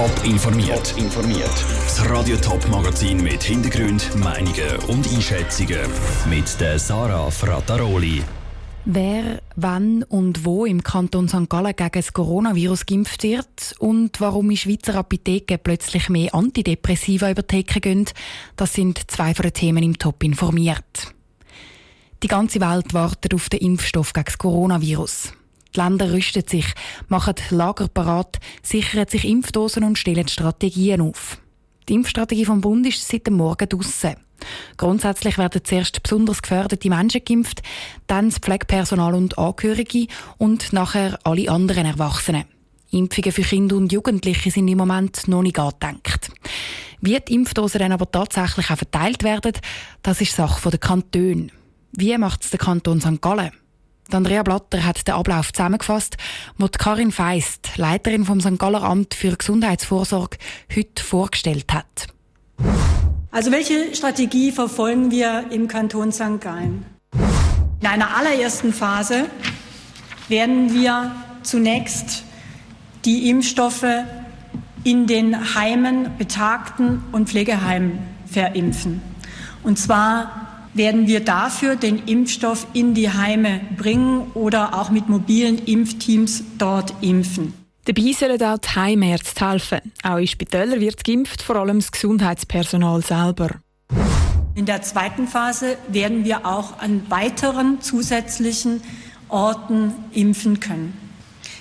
Top informiert. informiert. Das Radio Top Magazin mit Hintergrund, Meinungen und Einschätzungen mit der Sarah Frataroli. Wer, wann und wo im Kanton St. Gallen gegen das Coronavirus geimpft wird und warum in Schweizer Apotheken plötzlich mehr Antidepressiva über die Theke gehen, das sind zwei von den Themen im Top informiert. Die ganze Welt wartet auf den Impfstoff gegen das Coronavirus. Die Länder rüsten sich, machen Lager parat, sichern sich Impfdosen und stellen Strategien auf. Die Impfstrategie vom Bund ist seit dem Morgen draussen. Grundsätzlich werden zuerst besonders gefährdete Menschen geimpft, dann das Pflegepersonal und Angehörige und nachher alle anderen Erwachsenen. Impfungen für Kinder und Jugendliche sind im Moment noch nicht angedenkt. Wie die Impfdosen dann aber tatsächlich auch verteilt werden, das ist Sache der Kantone. Wie macht es der Kanton St. Gallen? Andrea Blatter hat den Ablauf zusammengefasst, wo Karin Feist, Leiterin vom St. Galler Amt für Gesundheitsvorsorge, heute vorgestellt hat. Also welche Strategie verfolgen wir im Kanton St. Gallen? In einer allerersten Phase werden wir zunächst die Impfstoffe in den Heimen, Betagten und Pflegeheimen verimpfen. Und zwar werden wir dafür den Impfstoff in die Heime bringen oder auch mit mobilen Impfteams dort impfen. Dabei sollen auch die Heimärzte helfen. Auch in Spitälern wird geimpft, vor allem das Gesundheitspersonal selber. In der zweiten Phase werden wir auch an weiteren zusätzlichen Orten impfen können.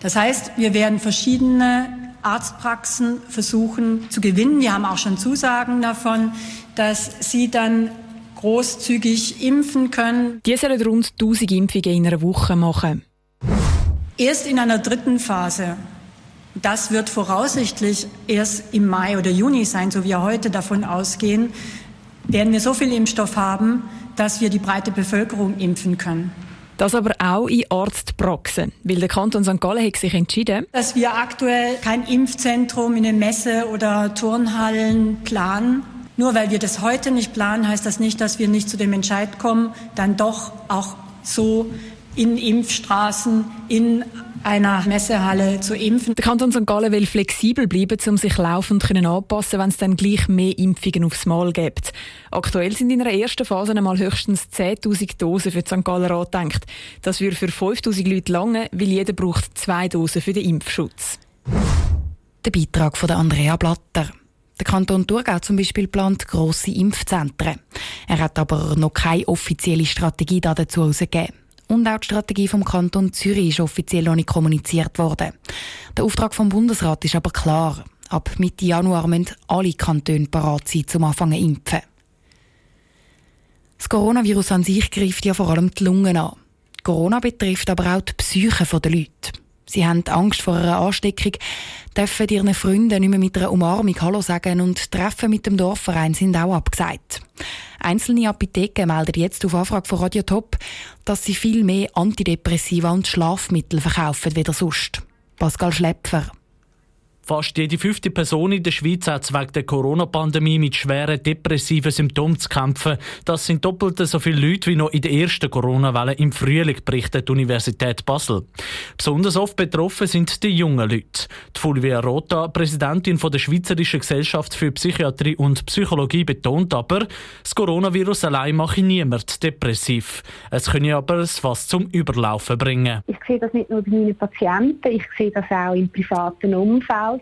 Das heißt, wir werden verschiedene Arztpraxen versuchen zu gewinnen. Wir haben auch schon Zusagen davon, dass sie dann großzügig impfen können. Die sollen rund 1000 Impfungen in einer Woche machen. Erst in einer dritten Phase. Das wird voraussichtlich erst im Mai oder Juni sein, so wie wir heute davon ausgehen, werden wir so viel Impfstoff haben, dass wir die breite Bevölkerung impfen können. Das aber auch in Arztpraxen, weil der Kanton St. Gallen hat sich entschieden, dass wir aktuell kein Impfzentrum in den Messe- oder Turnhallen planen, nur weil wir das heute nicht planen, heißt das nicht, dass wir nicht zu dem Entscheid kommen, dann doch auch so in Impfstraßen, in einer Messehalle zu impfen. Der Kanton St. Gallen will flexibel bleiben, um sich laufend anpassen wenn es dann gleich mehr Impfungen aufs Mal gibt. Aktuell sind in der ersten Phase einmal höchstens 10'000 Dosen für die St. Galler angedenkt. Das würde für 5'000 Leute lange, weil jeder braucht zwei Dosen für den Impfschutz. Der Beitrag von Andrea Blatter. Der Kanton Thurgau zum Beispiel plant grosse Impfzentren. Er hat aber noch keine offizielle Strategie dazu herausgegeben. Und auch die Strategie vom Kanton Zürich ist offiziell noch nicht kommuniziert worden. Der Auftrag vom Bundesrat ist aber klar. Ab Mitte Januar müssen alle Kantone parat sein, zum Anfangen zu impfen. Das Coronavirus an sich greift ja vor allem die Lungen an. Corona betrifft aber auch die Psyche der Leute. Sie haben Angst vor einer Ansteckung, dürfen ihren Freunden nicht mehr mit einer Umarmung Hallo sagen und Treffen mit dem Dorfverein sind auch abgesagt. Einzelne Apotheken melden jetzt auf Anfrage von Radio Top, dass sie viel mehr Antidepressiva und Schlafmittel verkaufen wie sonst. Pascal Schlepfer. Fast jede fünfte Person in der Schweiz hat wegen der Corona-Pandemie mit schweren depressiven Symptomen zu kämpfen. Das sind doppelt so viele Leute wie noch in der ersten Corona-Welle im Frühling, berichtet die Universität Basel. Besonders oft betroffen sind die jungen Leute. Die Fulvia Rota, Präsidentin der Schweizerischen Gesellschaft für Psychiatrie und Psychologie, betont aber, das Coronavirus allein mache niemand depressiv. Es könne aber es fast zum Überlaufen bringen. Ich sehe das nicht nur bei meinen Patienten, ich sehe das auch im privaten Umfeld.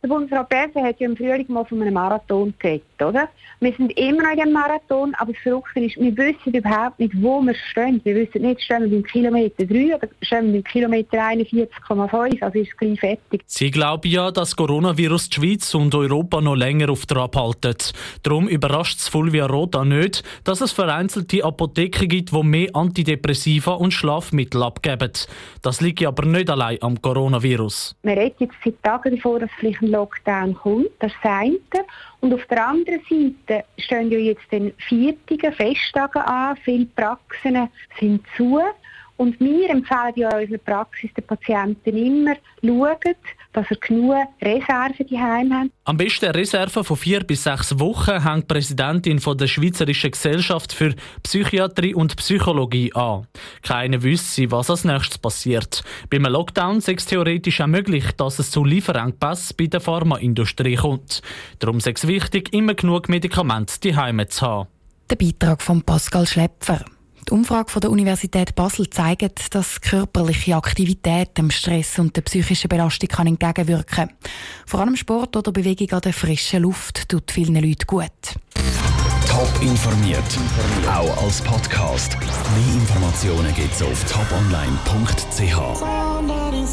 Der Bundesrat Berse hat ja im Frühling mal von einem Marathon geredet, oder? Wir sind immer noch in diesem Marathon, aber das Verrückte ist, wir wissen überhaupt nicht, wo wir stehen. Wir wissen nicht, stehen wir beim Kilometer 3 oder stehen wir beim Kilometer 41,5, also ist es gleich fertig. Sie glauben ja, dass Coronavirus die Schweiz und Europa noch länger auf Trab halten. Darum überrascht es Fulvia Rota nicht, dass es vereinzelte Apotheken gibt, die mehr Antidepressiva und Schlafmittel abgeben. Das liegt aber nicht allein am Coronavirus. Wir reden jetzt seit Tagen davor, dass vielleicht Lockdown kommt, das eine. Und auf der anderen Seite stehen ja jetzt den Viertigen, Festtage an, viele Praxen sind zu. Und wir empfehlen ja in unserer Praxis den Patienten immer, schauen, dass er genug Reserven daheim haben. Am besten Reserven von vier bis sechs Wochen hängt die Präsidentin von der Schweizerischen Gesellschaft für Psychiatrie und Psychologie an. Keiner wüsste, was als nächstes passiert. Beim Lockdown ist es theoretisch auch möglich, dass es zu Lieferengpässen bei der Pharmaindustrie kommt. Darum ist es wichtig, immer genug Medikamente daheim zu haben. Der Beitrag von Pascal Schlepfer. Die Umfrage von der Universität Basel zeigt, dass körperliche Aktivität dem Stress und der psychischen Belastung kann entgegenwirken kann. Vor allem Sport oder Bewegung an der frischen Luft tut vielen Leuten gut. Top informiert, auch als Podcast. Mehr Informationen gibt es auf toponline.ch.